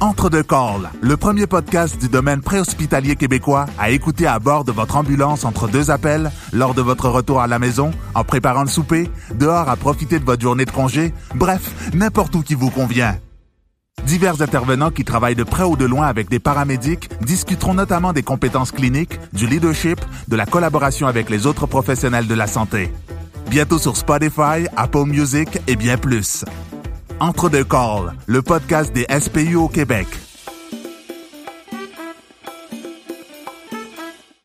Entre deux calls, le premier podcast du domaine préhospitalier québécois à écouter à bord de votre ambulance entre deux appels, lors de votre retour à la maison, en préparant le souper, dehors à profiter de votre journée de congé, bref, n'importe où qui vous convient. Divers intervenants qui travaillent de près ou de loin avec des paramédics discuteront notamment des compétences cliniques, du leadership, de la collaboration avec les autres professionnels de la santé. Bientôt sur Spotify, Apple Music et bien plus. Entre deux calls, le podcast des SPU au Québec.